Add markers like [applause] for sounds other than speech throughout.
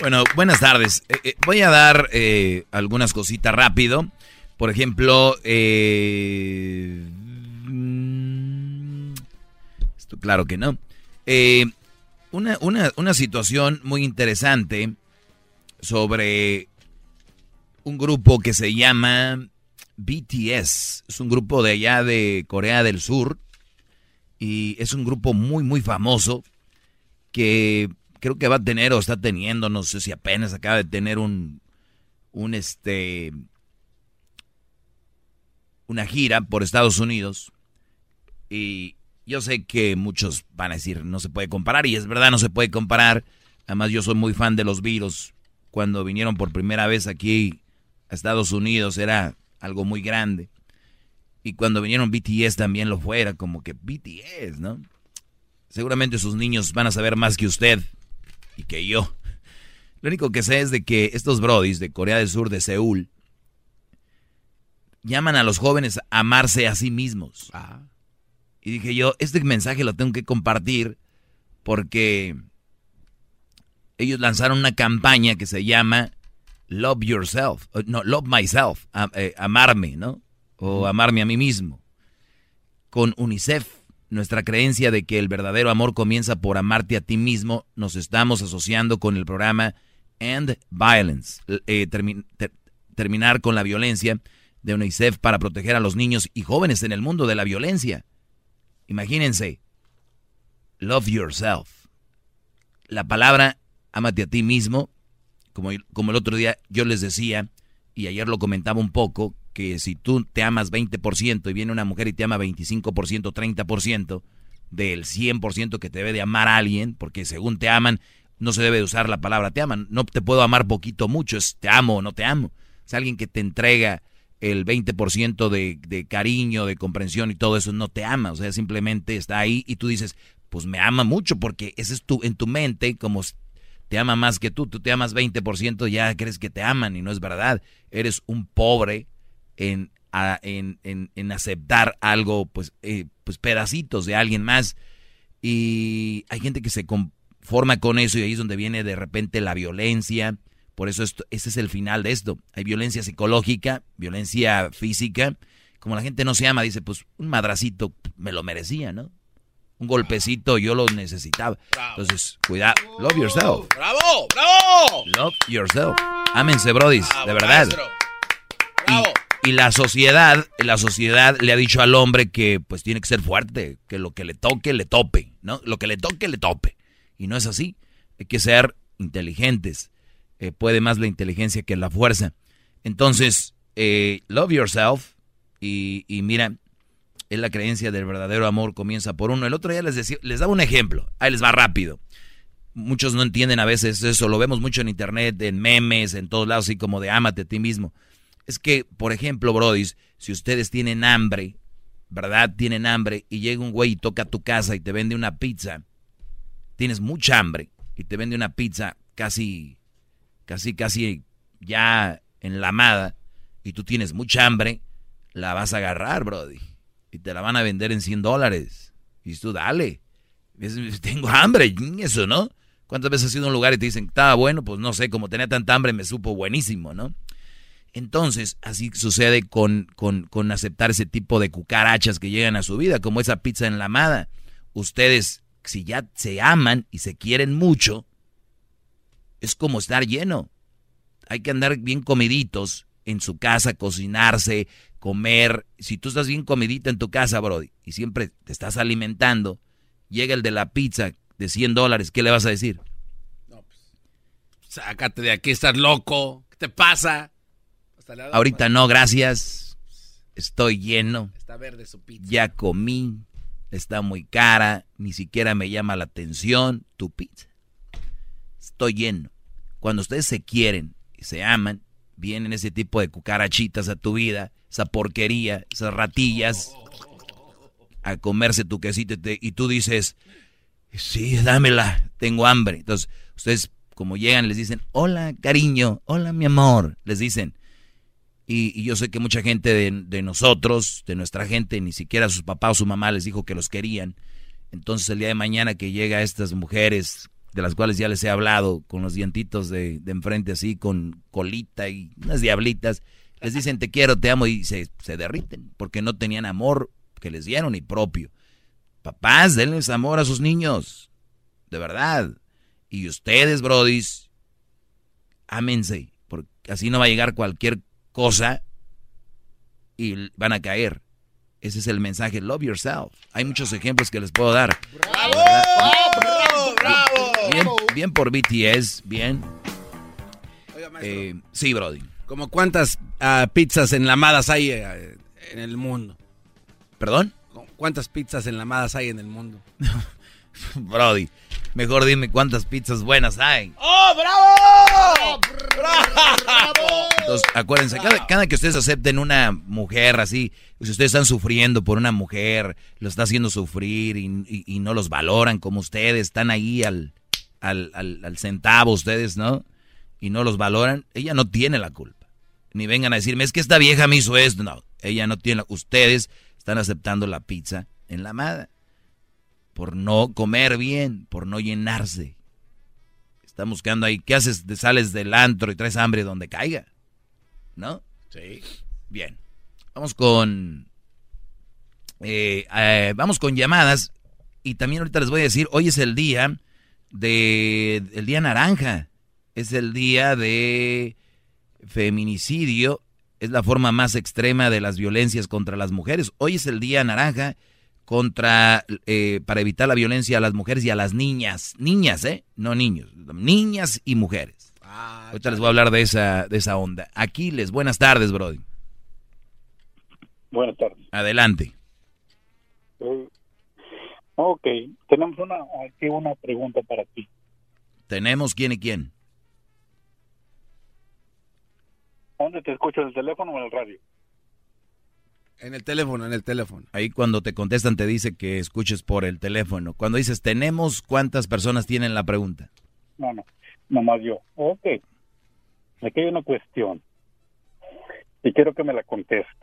Bueno, buenas tardes. Eh, eh, voy a dar eh, algunas cositas rápido. Por ejemplo, eh, esto claro que no. Una, una, una situación muy interesante sobre un grupo que se llama BTS. Es un grupo de allá de Corea del Sur. Y es un grupo muy, muy famoso que creo que va a tener o está teniendo, no sé si apenas acaba de tener un, un este, una gira por Estados Unidos. Y yo sé que muchos van a decir, no se puede comparar, y es verdad, no se puede comparar. Además, yo soy muy fan de los virus. Cuando vinieron por primera vez aquí a Estados Unidos era algo muy grande. Y cuando vinieron BTS también lo fuera, como que BTS, ¿no? Seguramente sus niños van a saber más que usted y que yo. Lo único que sé es de que estos brodis de Corea del Sur, de Seúl, llaman a los jóvenes a amarse a sí mismos. Y dije yo, este mensaje lo tengo que compartir porque ellos lanzaron una campaña que se llama Love Yourself, eh, no, Love Myself, eh, amarme, ¿no? O amarme a mí mismo. Con UNICEF, nuestra creencia de que el verdadero amor comienza por amarte a ti mismo, nos estamos asociando con el programa End Violence, eh, termi- ter- terminar con la violencia de UNICEF para proteger a los niños y jóvenes en el mundo de la violencia. Imagínense, love yourself. La palabra amate a ti mismo, como, como el otro día yo les decía, y ayer lo comentaba un poco, que si tú te amas 20% y viene una mujer y te ama 25%, 30% del 100% que te debe de amar a alguien, porque según te aman, no se debe de usar la palabra te aman. No te puedo amar poquito mucho, es te amo o no te amo. Es alguien que te entrega el 20% de, de cariño, de comprensión y todo eso, no te ama. O sea, simplemente está ahí y tú dices, pues me ama mucho porque ese es tu, en tu mente, como te ama más que tú, tú te amas 20%, ya crees que te aman y no es verdad. Eres un pobre en, a- en, en- en aceptar algo, pues, eh, pues pedacitos de alguien más. Y hay gente que se conforma con eso y ahí es donde viene de repente la violencia. Por eso esto, ese es el final de esto. Hay violencia psicológica, violencia física. Como la gente no se ama, dice, pues un madracito me lo merecía, ¿no? Un golpecito yo lo necesitaba. Entonces, cuidado. Love yourself. ¡Bravo! ¡Bravo! Love yourself. Ámense, brodis, de verdad. maestro. Y la sociedad, la sociedad le ha dicho al hombre que pues tiene que ser fuerte, que lo que le toque, le tope, ¿no? Lo que le toque, le tope. Y no es así. Hay que ser inteligentes. Eh, puede más la inteligencia que la fuerza. Entonces, eh, love yourself. Y, y mira, es la creencia del verdadero amor comienza por uno. El otro día les, decía, les daba un ejemplo. Ahí les va rápido. Muchos no entienden a veces eso. Lo vemos mucho en internet, en memes, en todos lados, así como de ámate a ti mismo. Es que, por ejemplo, brodis, si ustedes tienen hambre, ¿verdad? Tienen hambre y llega un güey y toca tu casa y te vende una pizza, tienes mucha hambre y te vende una pizza casi, casi, casi ya enlamada y tú tienes mucha hambre, la vas a agarrar, Brody. Y te la van a vender en 100 dólares. Y tú, dale. [laughs] Tengo hambre, eso, ¿no? ¿Cuántas veces has ido a un lugar y te dicen, estaba bueno? Pues no sé, como tenía tanta hambre me supo buenísimo, ¿no? Entonces, así sucede con, con, con aceptar ese tipo de cucarachas que llegan a su vida, como esa pizza enlamada. Ustedes, si ya se aman y se quieren mucho, es como estar lleno. Hay que andar bien comiditos en su casa, cocinarse, comer. Si tú estás bien comidita en tu casa, Brody, y siempre te estás alimentando, llega el de la pizza de 100 dólares, ¿qué le vas a decir? No, pues, sácate de aquí, estás loco. ¿Qué te pasa? Ahorita no, gracias. Estoy lleno. Está verde su pizza. Ya comí. Está muy cara. Ni siquiera me llama la atención tu pizza. Estoy lleno. Cuando ustedes se quieren y se aman, vienen ese tipo de cucarachitas a tu vida, esa porquería, esas ratillas, a comerse tu quesito y tú dices, sí, dámela, tengo hambre. Entonces, ustedes como llegan les dicen, hola cariño, hola mi amor, les dicen. Y, yo sé que mucha gente de, de, nosotros, de nuestra gente, ni siquiera sus papás o su mamá les dijo que los querían. Entonces el día de mañana que llega estas mujeres de las cuales ya les he hablado, con los dientitos de, de enfrente así, con colita y unas diablitas, les dicen te quiero, te amo y se, se derriten porque no tenían amor que les dieron y propio. Papás, denles amor a sus niños, de verdad. Y ustedes, brodis, ámense, porque así no va a llegar cualquier cosa y van a caer. Ese es el mensaje, love yourself. Hay muchos ejemplos que les puedo dar. ¡Bravo! ¡Bravo! ¡Bravo! Bien, bien por BTS, bien. Eh, sí, Brody. ¿Como cuántas uh, pizzas enlamadas hay uh, en el mundo? ¿Perdón? ¿Cuántas pizzas enlamadas hay en el mundo? [laughs] [laughs] Brody, mejor dime cuántas pizzas buenas hay. ¡Oh, bravo! ¡Bravo! Entonces, acuérdense, cada, cada, que ustedes acepten una mujer así, si ustedes están sufriendo por una mujer, lo está haciendo sufrir y, y, y no los valoran como ustedes, están ahí al, al, al, al, centavo ustedes, ¿no? Y no los valoran, ella no tiene la culpa. Ni vengan a decirme, es que esta vieja me hizo esto. No, ella no tiene la... Ustedes están aceptando la pizza en la amada. Por no comer bien, por no llenarse. Están buscando ahí, ¿qué haces? Te sales del antro y traes hambre donde caiga. ¿No? Sí. Bien. Vamos con... Eh, eh, vamos con llamadas. Y también ahorita les voy a decir, hoy es el día de el día naranja. Es el día de feminicidio. Es la forma más extrema de las violencias contra las mujeres. Hoy es el día naranja contra eh, para evitar la violencia a las mujeres y a las niñas. Niñas, ¿eh? No niños. Niñas y mujeres. Ah, Ahorita les voy a hablar de esa, de esa onda. Aquiles, buenas tardes, Brody. Buenas tardes. Adelante. Eh, Ok, tenemos una, aquí una pregunta para ti. ¿Tenemos quién y quién? ¿Dónde te escucho? ¿En el teléfono o en el radio? En el teléfono, en el teléfono. Ahí cuando te contestan te dice que escuches por el teléfono. Cuando dices tenemos, ¿cuántas personas tienen la pregunta? No, no, nomás yo. Ok, aquí hay una cuestión y quiero que me la contestes.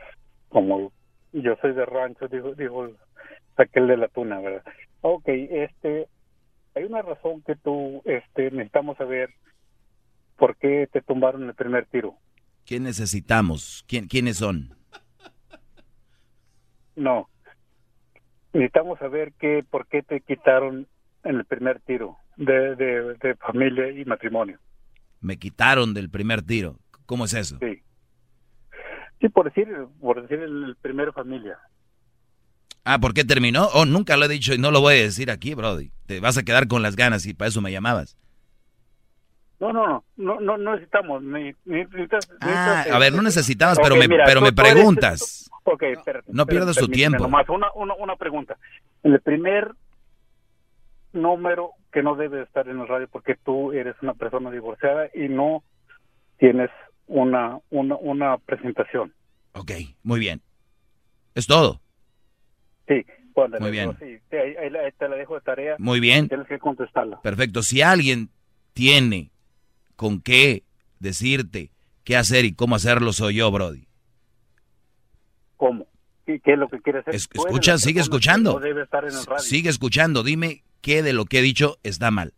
Como yo soy de rancho, digo, digo aquel de la tuna, ¿verdad? Ok, este, hay una razón que tú, este, necesitamos saber por qué te tumbaron el primer tiro. ¿Quién necesitamos? ¿Quién, ¿Quiénes son? No, necesitamos saber que, por qué te quitaron en el primer tiro de, de, de familia y matrimonio. Me quitaron del primer tiro. ¿Cómo es eso? Sí. Sí, por decir, por decir el primer familia. Ah, ¿por qué terminó? Oh, nunca lo he dicho y no lo voy a decir aquí, Brody. Te vas a quedar con las ganas y para eso me llamabas. No, no, no, no, no, necesitamos. Ni, ni, necesitas, ah, a ver, no necesitabas, pero me, mira, pero me preguntas. Eres, ok, espérate. No pierdas tu tiempo. Nomás una, una, una pregunta. El primer número que no debe estar en el radio porque tú eres una persona divorciada y no tienes una, una, una presentación. Ok, muy bien. ¿Es todo? Sí, Respóndele. Muy bien. Sí, ahí, la- ahí te la dejo de tarea. Muy bien. Tienes que contestarla. Perfecto. Si alguien tiene con qué decirte qué hacer y cómo hacerlo, soy yo, Brody. ¿Cómo? ¿Qué, qué es lo que quieres hacer? Es- escucha, sigue persona escuchando. No debe estar en el radio. Sigue escuchando. Dime qué de lo que he dicho está mal.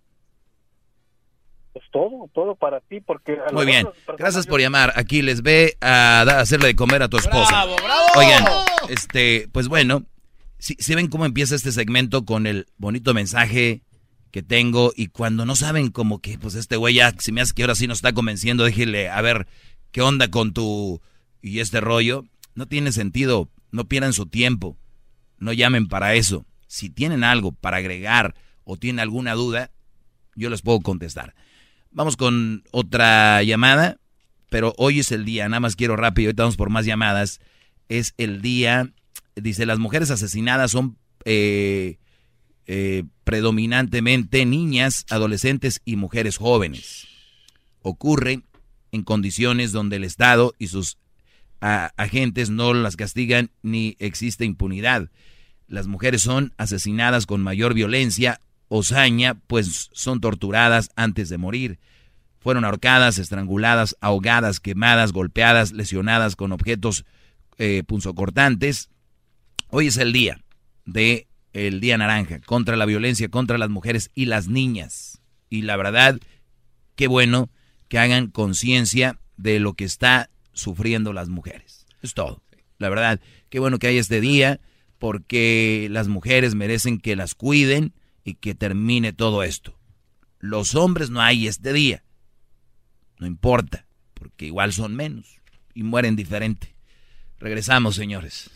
Pues todo, todo para ti, porque... a Muy bien. Gracias por llamar. Aquí les ve a da- hacerle de comer a tu esposa. ¡Bravo, bravo! Oigan, este, pues bueno, si, ven cómo empieza este segmento con el bonito mensaje que tengo y cuando no saben como que, pues este güey ya, si me hace que ahora sí nos está convenciendo, déjele a ver qué onda con tu y este rollo, no tiene sentido, no pierdan su tiempo, no llamen para eso. Si tienen algo para agregar o tienen alguna duda, yo les puedo contestar. Vamos con otra llamada, pero hoy es el día, nada más quiero rápido, ahorita vamos por más llamadas. Es el día, dice, las mujeres asesinadas son eh, eh, predominantemente niñas, adolescentes y mujeres jóvenes. Ocurre en condiciones donde el Estado y sus a- agentes no las castigan ni existe impunidad. Las mujeres son asesinadas con mayor violencia o saña, pues son torturadas antes de morir. Fueron ahorcadas, estranguladas, ahogadas, quemadas, golpeadas, lesionadas con objetos eh, punzocortantes. Hoy es el día de el Día Naranja contra la violencia contra las mujeres y las niñas. Y la verdad, qué bueno que hagan conciencia de lo que está sufriendo las mujeres. Es todo. La verdad, qué bueno que hay este día porque las mujeres merecen que las cuiden y que termine todo esto. Los hombres no hay este día. No importa, porque igual son menos y mueren diferente. Regresamos, señores.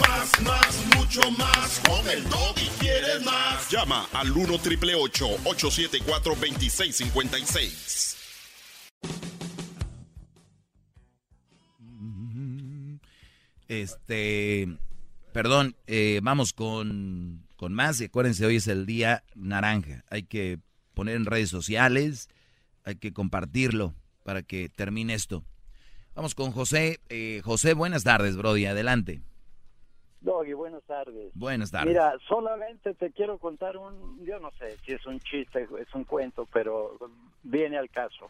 Más, más, mucho más. Con el y quieres más. Llama al 1 triple 874 2656. Este, perdón, eh, vamos con, con más. Y acuérdense, hoy es el día naranja. Hay que poner en redes sociales, hay que compartirlo para que termine esto. Vamos con José. Eh, José, buenas tardes, Brody. Adelante. Doggy, buenas tardes. Buenas tardes. Mira, solamente te quiero contar un, yo no sé si es un chiste, es un cuento, pero viene al caso.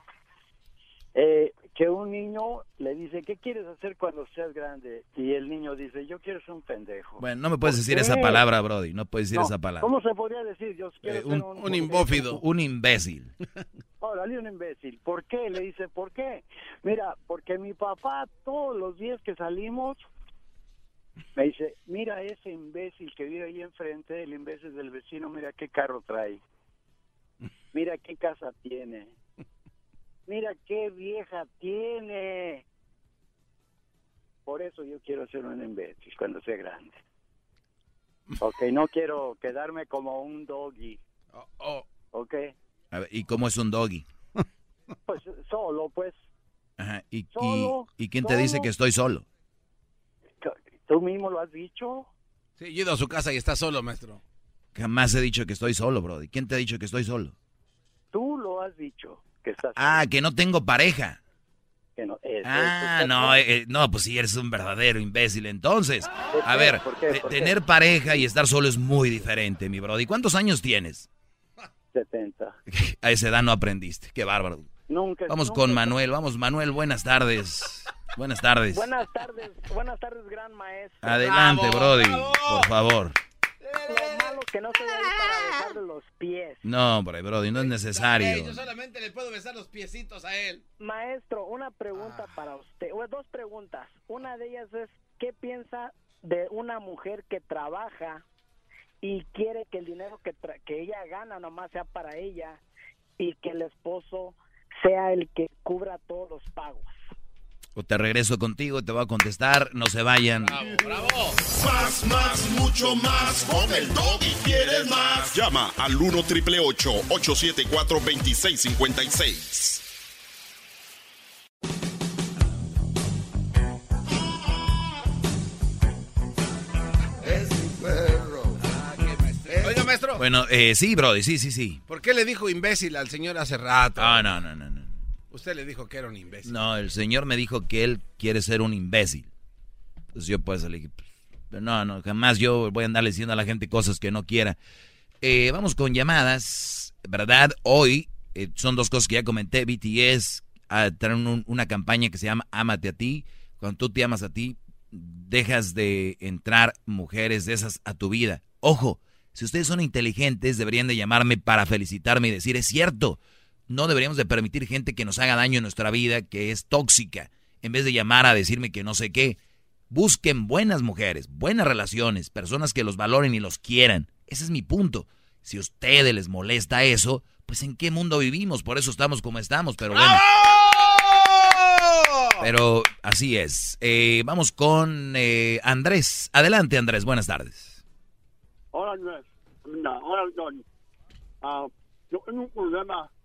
Eh, que un niño le dice, ¿qué quieres hacer cuando seas grande? Y el niño dice, yo quiero ser un pendejo. Bueno, no me puedes ¿Por decir qué? esa palabra, Brody. No puedes decir No, esa palabra. ¿Cómo se podría decir? Yo quiero Eh, ser un, un, Un imbófido. un imbécil. [laughs] Órale, un imbécil. ¿Por qué? Le dice, ¿por qué? Mira, porque mi papá todos los días que salimos me dice, mira ese imbécil que vive ahí enfrente, el imbécil del vecino, mira qué carro trae. Mira qué casa tiene. Mira qué vieja tiene. Por eso yo quiero ser un imbécil cuando sea grande. Ok, no quiero quedarme como un doggy. Oh, oh. Ok, A ver, ¿Y cómo es un doggy? pues solo, pues. Ajá, ¿Y, y, Solo, y quién te dice que estoy solo? ¿Tú mismo lo has dicho? Sí, yo he ido a su casa y está solo, maestro. Jamás he dicho que estoy solo, Brody. ¿Quién te ha dicho que estoy solo? Tú lo has dicho. Que estás Ah, que no tengo pareja. que no, eso, Ah, eso, no, eh, no, pues sí, eres un verdadero imbécil. Entonces, ¿Por a ver, ¿Por qué? te- ¿Por qué? tener pareja y estar solo es muy diferente, mi Brody. ¿Cuántos años tienes? [laughs] 70. [laughs] A esa edad no aprendiste. Qué bárbaro. Nunca. Vamos nunca- con Manuel. Vamos, Manuel, buenas tardes. Buenas tardes. Buenas tardes, buenas tardes, gran maestro. Adelante, Bravo, Brody, bravo. por favor. Que no estoy ahí para besarle los pies. No, hombre, Brody, no es necesario. yo solamente le puedo besar los piecitos a él. Maestro, una pregunta para usted, o dos preguntas. Una de ellas es, ¿qué piensa de una mujer que trabaja y quiere que el dinero que, tra- que ella gana nomás sea para ella y que el esposo sea el que cubra todos los pagos? Te regreso contigo, te voy a contestar. No se vayan. Bravo, bravo. Más, más, mucho más. Con el y quieres más. Llama al 1 triple 874 2656. Oiga, maestro, Bueno, eh, sí, Brody, sí, sí, sí. ¿por qué le dijo imbécil al señor hace rato? Ah, no, no, no, no. Usted le dijo que era un imbécil. No, el señor me dijo que él quiere ser un imbécil. Entonces yo pues le dije, pues, Pero no, no, jamás yo voy a andar diciendo a la gente cosas que no quiera. Eh, vamos con llamadas, ¿verdad? Hoy eh, son dos cosas que ya comenté. BTS a traen una campaña que se llama Ámate a ti. Cuando tú te amas a ti, dejas de entrar mujeres de esas a tu vida. Ojo, si ustedes son inteligentes, deberían de llamarme para felicitarme y decir, es cierto, no deberíamos de permitir gente que nos haga daño en nuestra vida, que es tóxica, en vez de llamar a decirme que no sé qué. Busquen buenas mujeres, buenas relaciones, personas que los valoren y los quieran. Ese es mi punto. Si a ustedes les molesta eso, pues en qué mundo vivimos, por eso estamos como estamos, pero bueno. Pero así es. Eh, vamos con eh, Andrés. Adelante, Andrés. Buenas tardes. Hola, Andrés. Hola, Don. Ah, yo tengo un problema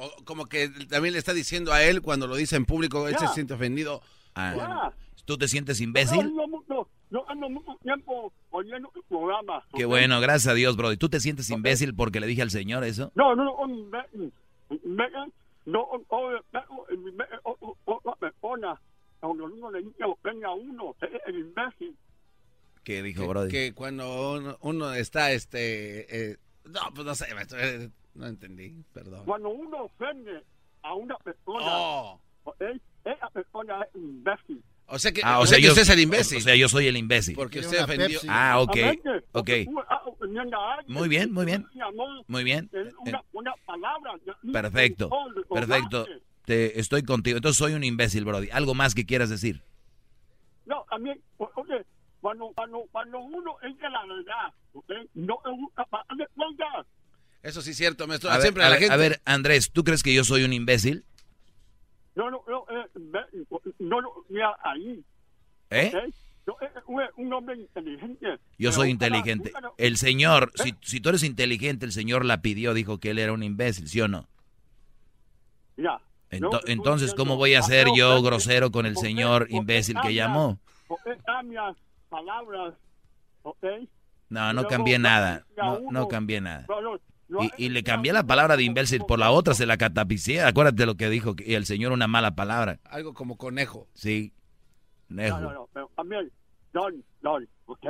O como que también le está diciendo a él cuando lo dice en público, él se siente ofendido. Ah, ¿Tú te sientes imbécil? Yo ando mucho, yo ando mucho tiempo oyendo tu programa. Qué bueno, gracias a Dios, Brody. ¿Tú te sientes imbécil porque le dije al señor eso? No, no, no, imbécil. Imbécil. No, o imbécil, otra persona. Cuando uno le dice que ofende a uno, es el imbécil. ¿Qué dijo, Que, Brody? que cuando uno, uno está, este... eh, no, pues no sé, maestro, eh, no entendí, perdón. Cuando uno ofende a una persona, Oh. ¿ok? esa persona es imbécil. O sea que, Ah, o sea, yo, usted es el imbécil. O sea, yo soy el imbécil. porque usted ofendió. Ah, ok. Ok. a Muy bien, muy bien. Muy bien. es Una, una palabra. ya- Perfecto. Perfecto. Te, estoy contigo. Entonces soy un imbécil, Brody. ¿Algo más que quieras decir? No, también, o- oye, cuando, cuando, cuando uno es de la verdad, ¿ok? no es para de cuenta. Eso sí es cierto, maestro. A ver, Siempre a la ver, gente... a ver, Andrés, ¿tú crees que yo soy un imbécil? No, no, no, eh, no, no, mira ahí. ¿Eh? ¿ok? Yo, eh, un, un hombre inteligente. Yo soy inteligente. El señor, si, si tú eres inteligente, el señor la pidió, dijo que él era un imbécil, ¿sí o no? Ya. Ento- estoy entonces, ¿cómo voy a ah, ser no, yo grosero con el ¿por qué- señor imbécil que llamó? ¿Por qué cambias palabras? ¿Ok? No, no cambié nada. No, no cambié nada. No, no, no, Y, y le cambié la palabra de imbécil por la otra, se la catapicié. Acuérdate lo que dijo que el señor una mala palabra. Algo como conejo. Sí. No, Nejo. no, no, pero también, Don, Don, ¿ok?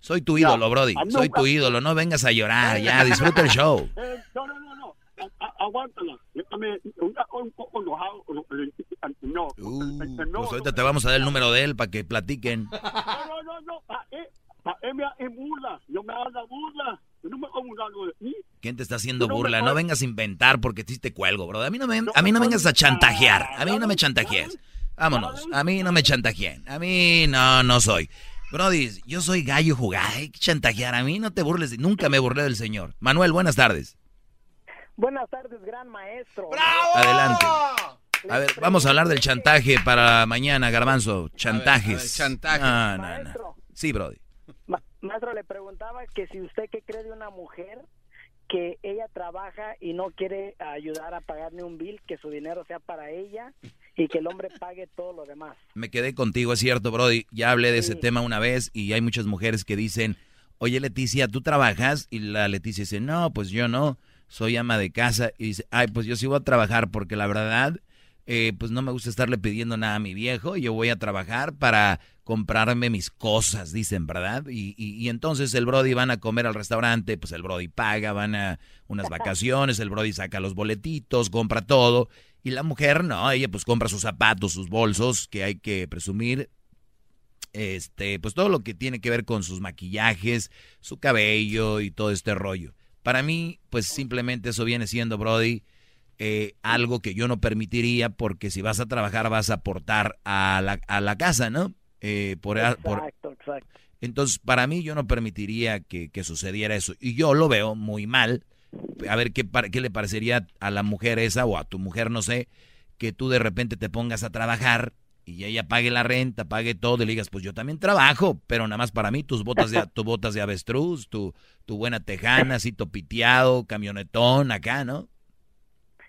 Soy tu Ya, ídolo, Brody. Soy tu ídolo. No vengas a llorar. Ya, disfruta el show. Eh, no, no, no, no. A- a- aguántala. Déjame, una- un poco enojado. Uh, El señor- pues ahorita te vamos a dar el número de él para que platiquen. [laughs] No, no, no, no. Pa' él, pa' él me hace burla. Yo me hago burla. Yo no me hago burlando de ti. ¿Quién te está haciendo No burla? No vengas a inventar porque sí te cuelgo, bro. A mí no me, a mí no vengas a chantajear. A mí no me chantajees. Vámonos. A mí no me chantajeen. A mí no, no soy. Brody, yo soy gallo jugado. Hay que chantajear. A mí no te burles. Nunca me burlé del señor. Manuel, buenas tardes. Buenas tardes, gran maestro. Adelante. A ver, vamos a hablar del chantaje para mañana, Garbanzo. Chantajes. a ver, chantaje. No, no. Sí, Brody. Ma- maestro, le preguntaba que si usted qué cree de una mujer que ella trabaja y no quiere ayudar a pagar ni un bill, que su dinero sea para ella y que el hombre pague todo lo demás. Me quedé contigo, es cierto, Brody. Ya hablé de ese tema una vez y hay muchas mujeres que dicen, oye Leticia, ¿tú trabajas? Y la Leticia dice, no, pues yo no, soy ama de casa. Y dice, ay, pues yo sí voy a trabajar porque la verdad, eh, pues no me gusta estarle pidiendo nada a mi viejo. Yo voy a trabajar para comprarme mis cosas, dicen, ¿verdad? Y, y, y entonces el Brody van a comer al restaurante, pues el Brody paga, van a unas vacaciones, el Brody saca los boletitos, compra todo. Y la mujer, no, ella pues compra sus zapatos, sus bolsos, que hay que presumir. Este, pues todo lo que tiene que ver con sus maquillajes, su cabello y todo este rollo. Para mí, pues simplemente eso viene siendo, Brody, eh, algo que yo no permitiría porque si vas a trabajar vas a aportar a la, a la casa, ¿no? Eh, por, por- Exacto, exacto. entonces, para mí yo no permitiría que, que sucediera eso. Y yo lo veo muy mal. A ver qué, par- qué le parecería a la mujer esa o a tu mujer, no sé, que tú de repente te pongas a trabajar y ella pague la renta, pague todo, y le digas, pues yo también trabajo, pero nada más para mí, tus botas de, [laughs] tus botas de avestruz, tu, tu buena tejana, así topiteado, camionetón, acá, ¿no?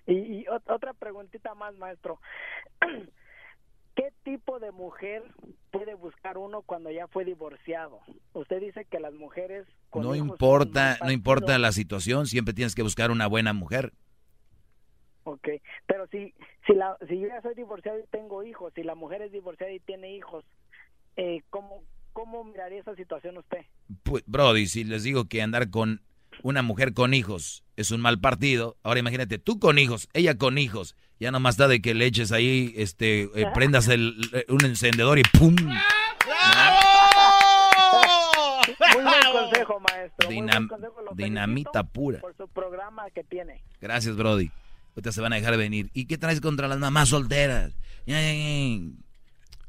Y, y ot- otra preguntita más, maestro. [clears throat] ¿Qué tipo de mujer puede buscar uno cuando ya fue divorciado? Usted dice que las mujeres... con No importa, no importa la situación, siempre tienes que buscar una buena mujer. Ok, pero si, si, la, si yo ya soy divorciado y tengo hijos, si la mujer es divorciada y tiene hijos, eh, ¿cómo, ¿cómo miraría esa situación usted? Pues, Brody, si les digo que andar con una mujer con hijos es un mal partido, ahora imagínate, tú con hijos, ella con hijos, ya nomás da de que le eches ahí, este, eh, [laughs] prendas el, eh, un encendedor y ¡pum! [laughs] Muy buen consejo, maestro. muy buen Dinam- consejo, lo dinamita felicito pura. Por su programa que tiene. Gracias, Brody. Ahorita se van a dejar venir. ¿Y qué traes contra las mamás solteras?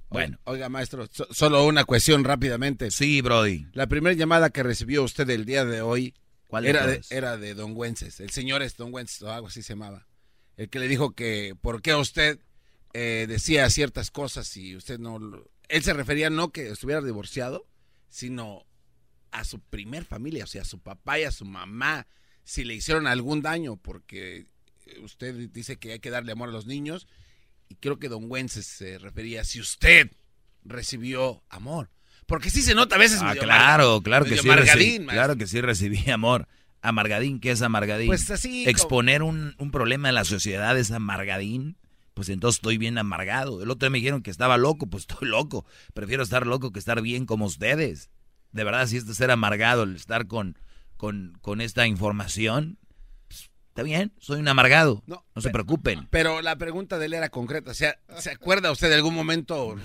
Bueno. Oiga, maestro, so- solo una cuestión rápidamente. Sí, Brody. La primera llamada que recibió usted el día de hoy ¿Cuál era, de, era de Don Wences. El señor es Don Wences o algo así se llamaba. El que le dijo que por qué usted eh, decía ciertas cosas y usted no... Él se refería no que estuviera divorciado, sino a su primer familia, o sea, a su papá y a su mamá, si le hicieron algún daño, porque usted dice que hay que darle amor a los niños, y creo que Don Wences se refería si usted recibió amor. Porque sí se nota a veces Ah, claro, claro que sí. recibí, claro que sí recibí amor. Amargadín, ¿qué es amargadín? Pues así como- Exponer un, un problema en la sociedad es amargadín. Pues entonces estoy bien amargado. El otro día me dijeron que estaba loco, pues estoy loco. Prefiero estar loco que estar bien como ustedes. De verdad, si es de ser amargado, el estar con, con, con esta información, está bien, soy un amargado. No, se preocupen. Pero la pregunta de él era concreta. O sea, ¿se acuerda usted de algún momento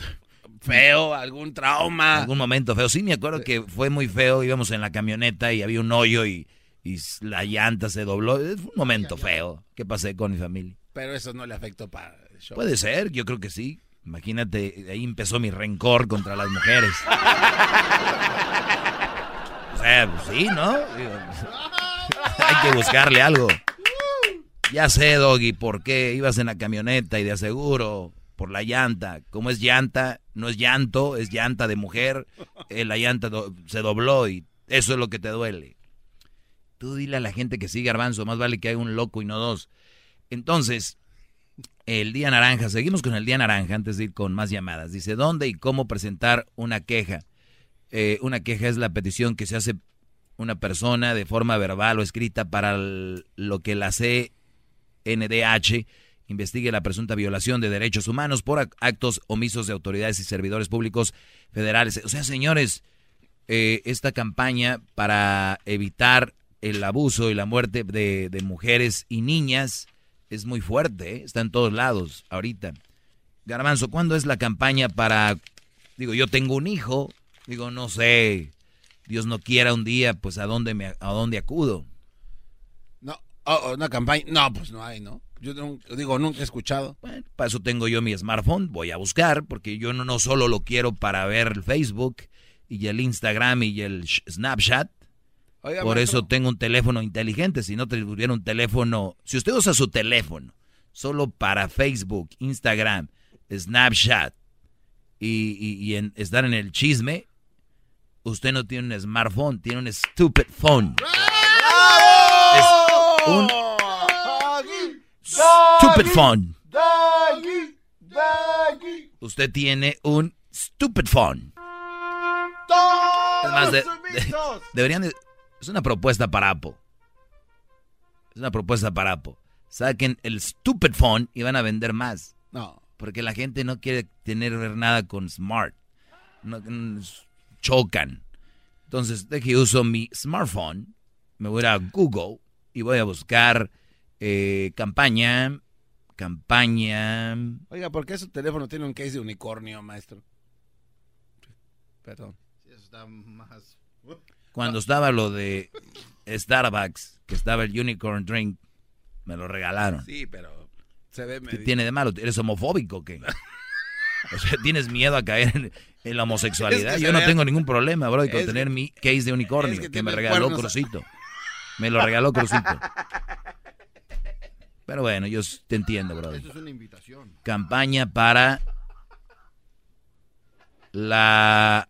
feo, algún trauma? algún momento feo. Sí, me acuerdo que fue muy feo. Íbamos en la camioneta y había un hoyo y, y la llanta se dobló. Fue un momento feo que pasé con mi familia. Pero eso no le afectó para el show. Puede ser, yo creo que sí. Imagínate, ahí empezó mi rencor contra las mujeres. [laughs] O sea, pues sí, ¿no? [laughs] Hay que buscarle algo. Ya sé, Doggy, por qué ibas en la camioneta y de aseguro por la llanta. Como es llanta, no es llanto, es llanta de mujer. eh, la llanta se dobló y eso es lo que te duele. Tú dile a la gente que sí, Garbanzo, más vale que hay un loco y no dos. Entonces, el día naranja, seguimos con el día naranja antes de ir con más llamadas. Dice, ¿dónde y cómo presentar una queja? Eh, una queja es la petición que se hace una persona de forma verbal o escrita para lo que la CNDH investigue la presunta violación de derechos humanos por ac- actos omisos de autoridades y servidores públicos federales. O sea, señores, eh, esta campaña para evitar el abuso y la muerte de, de mujeres y niñas es muy fuerte, ¿eh? está en todos lados ahorita. Garbanzo, ¿cuándo es la campaña para, digo, yo tengo un hijo, digo, no sé, Dios no quiera un día, pues a dónde me, a dónde acudo? Oh, oh, una campaña. No, pues no hay, ¿no? Yo digo, nunca he escuchado. Bueno, para eso tengo yo mi smartphone, voy a buscar, porque yo no, no solo lo quiero para ver el Facebook y el Instagram y el Snapchat. Oiga, Por maestro. eso tengo un teléfono inteligente. Si no tuviera un teléfono, si usted usa su teléfono solo para Facebook, Instagram, Snapchat y, y- y en, estar en el chisme, usted no tiene un smartphone, tiene un stupid phone. Es un stupid phone. Usted tiene un stupid phone. Es más, de- de- deberían de- es una propuesta para Apple. Es una propuesta para Apple. Saquen el stupid phone y van a vender más. No. Porque la gente no quiere tener ver nada con smart. No- chocan. Entonces, de que uso mi smartphone, me voy a Google y voy a buscar eh, campaña, campaña. Oiga, ¿por qué su teléfono tiene un case de unicornio, maestro? Perdón. Eso está más. Cuando estaba lo de Starbucks, que estaba el unicorn drink, me lo regalaron. Sí, pero se ve ¿Qué medio... tiene de malo? ¿Eres homofóbico o qué? O sea, ¿tienes miedo a caer en, en la homosexualidad? Es que Yo no ve- tengo ningún problema, bro, con Es tener que- mi case de unicornio, es que que, me regaló cuernos. Crucito. Me lo regaló Crucito. Pero bueno, yo te entiendo, bro. Esto es una invitación. Campaña para La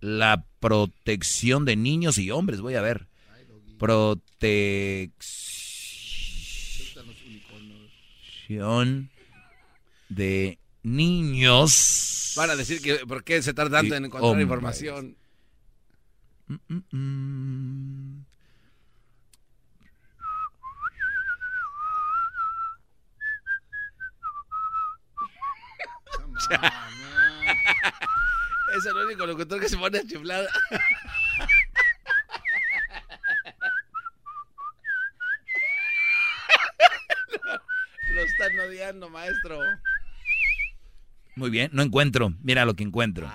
la protección de niños y hombres, voy a ver. Protección de niños. Van a decir que por qué se tarda tanto en encontrar hombres. información. Mm, mm, mm. Es el único locutor que se pone a chiflar. Lo están odiando, maestro. Muy bien, no encuentro. Mira lo que encuentro.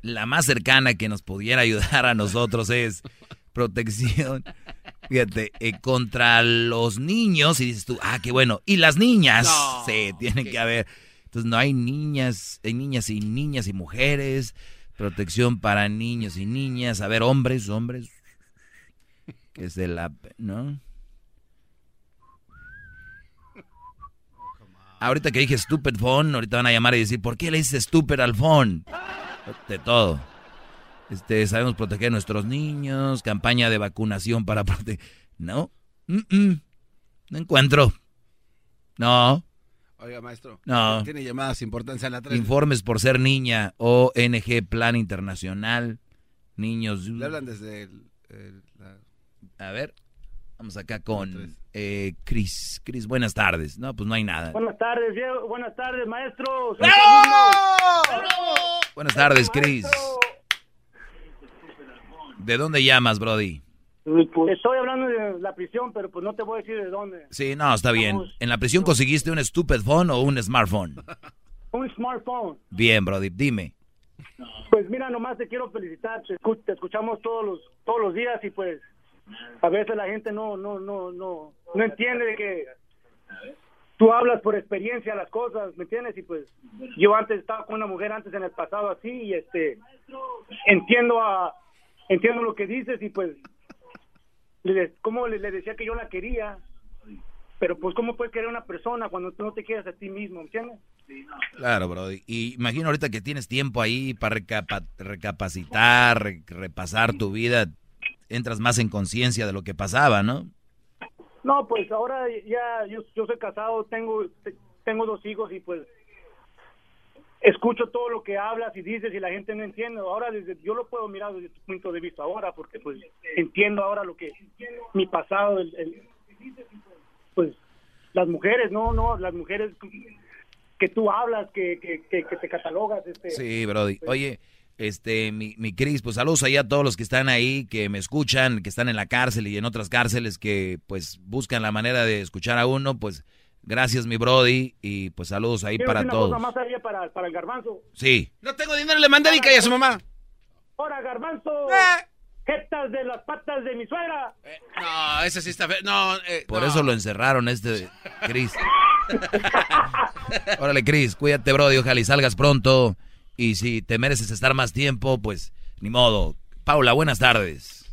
La más cercana que nos pudiera ayudar a nosotros es protección. Fíjate, eh, contra los niños. Y dices tú, ah, qué bueno. Y las niñas. No, sí, tienen que haber. Entonces no hay niñas, hay niñas y niñas y mujeres. Protección para niños y niñas. A ver, hombres, hombres. Que es de la... ¿No? Ahorita que dije stupid phone, ahorita van a llamar y decir, ¿por qué le dices stupid al phone? De todo. Este, sabemos proteger a nuestros niños, campaña de vacunación para proteger. No, Mm, mm. no encuentro. No, Oiga, maestro. No. Tiene llamadas importantes a la 3. informes por ser niña, ONG Plan Internacional, niños. Le hablan desde el, el- la- A ver, vamos acá con eh, Cris. Cris, buenas tardes. No, pues no hay nada. Buenas tardes, Diego. Buenas tardes, maestro. Buenas tardes, Cris. ¿De dónde llamas, Brody? Estoy hablando de la prisión, pero pues no te voy a decir de dónde. Sí, no, está bien. ¿En la prisión conseguiste un stupid phone o un smartphone? Un smartphone. Bien, Brody, dime. Pues mira, nomás te quiero felicitar. Te, escu- te escuchamos todos los todos los días y pues a veces la gente no no no no no entiende de que tú hablas por experiencia las cosas, ¿me entiendes? Y pues yo antes estaba con una mujer antes en el pasado así y este entiendo a entiendo lo que dices y pues le, como le, decía que yo la quería, pero pues cómo puedes querer una persona cuando tú no te quieres a ti mismo, ¿me entiendes? Claro, Brody. Y imagino ahorita que tienes tiempo ahí para recapa- recapacitar, re- repasar tu vida, entras más en conciencia de lo que pasaba, ¿no? No, pues ahora ya yo, yo soy casado, tengo te- tengo dos hijos y pues escucho todo lo que hablas y dices y la gente no entiende. Ahora desde yo lo puedo mirar desde tu punto de vista ahora porque pues entiendo ahora lo que mi pasado el, el- pues las mujeres, no, no, las mujeres que tú hablas, que, que, que, que te catalogas este Sí, Brody. Oye, este, mi, mi Cris, pues saludos ahí a todos los que están ahí, que me escuchan, que están en la cárcel y en otras cárceles que pues buscan la manera de escuchar a uno, pues gracias mi Brody y pues saludos ahí Quiero para una todos. cosa más allá para, para el garbanzo. Sí. No tengo dinero, le mandé y a su mamá. Ahora, garbanzo, Eh. jetas de las patas de mi suegra. No, ese sí está feo. No, eh, Por no. eso lo encerraron este Cris. [laughs] Órale, Cris, cuídate, Brody, ojalá y salgas pronto. Y si te mereces estar más tiempo, pues ni modo. Paula, buenas tardes.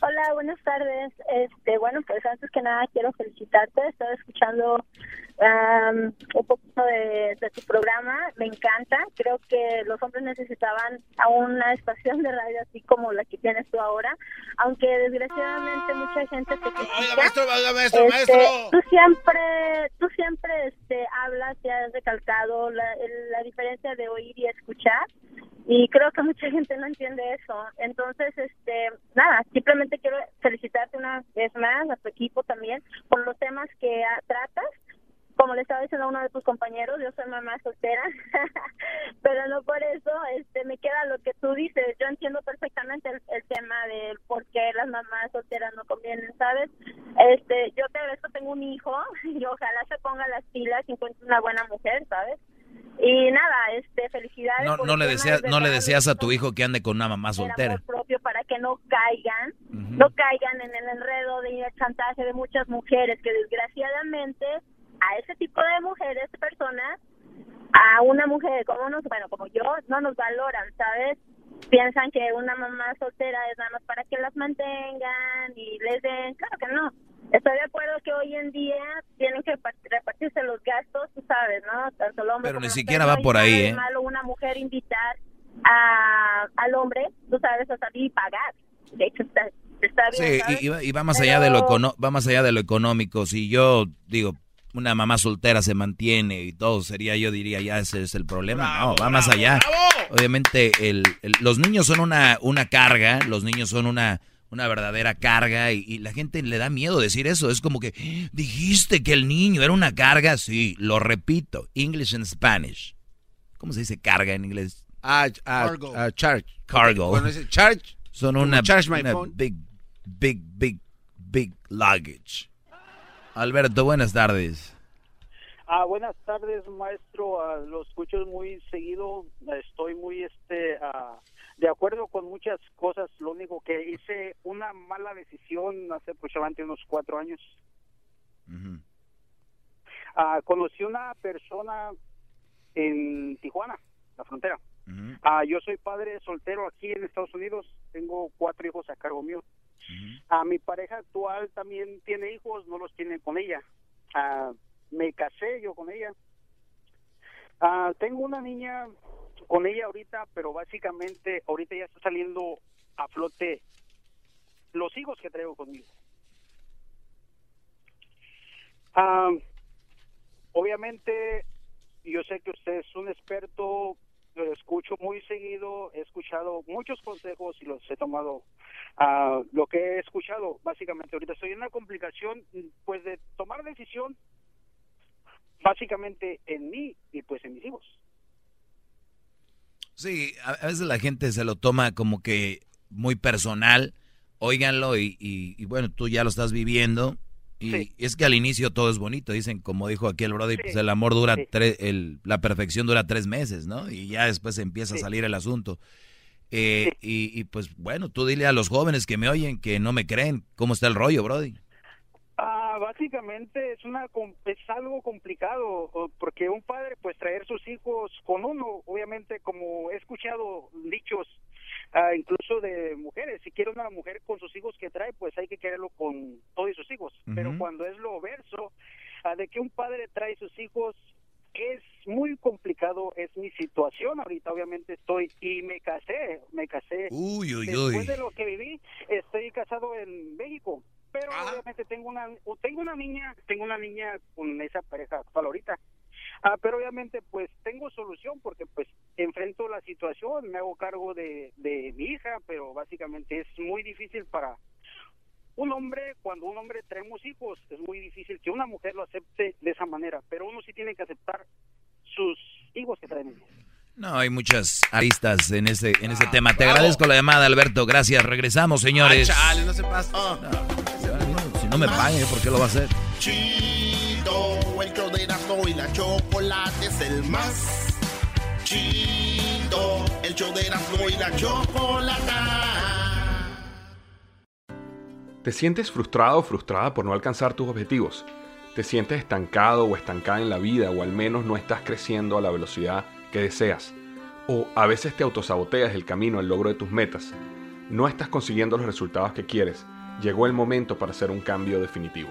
Hola, buenas tardes. Este, bueno, pues antes que nada quiero felicitarte. Estaba escuchando am, un poquito de, de tu programa. Me encanta. Creo que los hombres necesitaban a una estación de radio así como la que tienes tú ahora. Aunque desgraciadamente mucha gente te critica. maestro, oiga, maestro, Este, maestro. Tú siempre, tú siempre este, hablas y has recalcado la, la diferencia de oír y escuchar y creo que mucha gente no entiende eso. Entonces, este, nada, simplemente quiero felicitarte una vez más a tu equipo también por los temas que tratas. Como le estaba diciendo a uno de tus compañeros, yo soy mamá soltera, [laughs] pero no por eso este me queda lo que tú dices. Yo entiendo perfectamente el, el tema de por qué las mamás solteras no convienen, ¿sabes? Este, yo te agradezco, tengo un hijo [laughs] y ojalá se ponga las pilas y encuentre una buena mujer, ¿sabes? Y nada, este, felicidades. No, no le deseas, de no le deseas a tu hijo que ande con una mamá soltera. amor propio para que no caigan, no caigan en el enredo de chantaje de muchas mujeres que desgraciadamente a ese tipo de mujeres, personas, a una mujer como nos, bueno, como yo, no nos valoran, ¿sabes? Piensan que una mamá soltera es nada más para que las mantengan y les den, claro que no. Estoy de acuerdo que hoy en día tienen que pa- repartirse los gastos, tú sabes, ¿no? Tanto el hombre Pero como ni siquiera va por ahí, ¿eh? malo una mujer invitar a, al hombre, tú sabes, a salir y pagar. De hecho, está, está bien, Sí, ¿sabes? y, y va, y va más allá de lo Pero- econo- va más allá de lo económico. Si yo digo una mamá soltera se mantiene y todo sería, yo diría ya ese es el problema. no, va más allá. Obviamente el, el- los niños son una una carga, los niños son una una verdadera carga y, y la gente le da miedo decir eso. Es como que dijiste que el niño era una carga. Sí, lo repito. English and Spanish. ¿Cómo se dice carga en inglés? Ah, ah, Cargo. ah, charge. Cargo. Cuando dice charge, Son una, charge my una phone. big, big, big, big luggage. Alberto, buenas tardes. Ah, buenas tardes, maestro. Ah, lo escucho muy seguido. Estoy muy este ah, de acuerdo con muchas cosas. Lo único que hice una mala decisión hace aproximadamente unos cuatro años. Ah, conocí una persona en Tijuana, la frontera. Ah, yo soy padre soltero aquí en Estados Unidos. Tengo cuatro hijos a cargo mío. Ah, mi pareja actual también tiene hijos, no los tiene con ella. Ah, me casé yo con ella. Ah, tengo una niña con ella ahorita, pero básicamente ahorita ya está saliendo a flote los hijos que traigo conmigo. Obviamente, yo sé que usted es un experto, lo escucho muy seguido, he escuchado muchos consejos y los he tomado. Ah, lo que he escuchado, básicamente, ahorita estoy en una complicación, pues, de tomar decisión, básicamente en mí y pues en mis hijos. Sí, a, veces la gente se lo toma como que muy personal. Óiganlo y- y bueno, tú ya lo estás viviendo. Y es que al inicio todo es bonito. Dicen, como dijo aquí el brother, pues el amor dura, tres, el, la perfección dura tres meses, ¿no? Y ya después empieza a salir el asunto. Eh, y, y, pues bueno, tú dile a los jóvenes que me oyen que no me creen. ¿Cómo está el rollo, Brody? Ah, básicamente es una es algo complicado porque un padre pues traer sus hijos con uno, obviamente como he escuchado dichos ah, incluso de mujeres, si quiere una mujer con sus hijos que trae, pues hay que quererlo con todos sus hijos, pero cuando es lo verso ah, de que un padre trae sus hijos es muy complicado, es mi situación ahorita, obviamente estoy y me casé, me casé. Uy, uy, Después uy. de lo que viví, estoy casado en México, pero obviamente tengo una tengo una niña, tengo una niña con esa pareja actual ahorita. Ah, pero obviamente pues tengo solución porque pues enfrento la situación, me hago cargo de, de mi hija, pero básicamente es muy difícil para un hombre, cuando un hombre traemos hijos, es muy difícil que una mujer lo acepte de esa manera, pero uno sí tiene que aceptar sus hijos que traen ellos. No, hay muchas aristas en ese, en ese tema. Te agradezco la llamada, Alberto. Gracias. Regresamos, señores. Ay, chale, no se pasa. Si no me pague, ¿por qué lo va a hacer? Chido, el y la chocolate es el más chido. El show de y la. ¿Te sientes frustrado o frustrada por no alcanzar tus objetivos? ¿Te sientes estancado o estancada en la vida o al menos no estás creciendo a la velocidad que deseas? ¿O a veces te autosaboteas el camino al logro de tus metas? ¿No estás consiguiendo los resultados que quieres? Llegó el momento para hacer un cambio definitivo.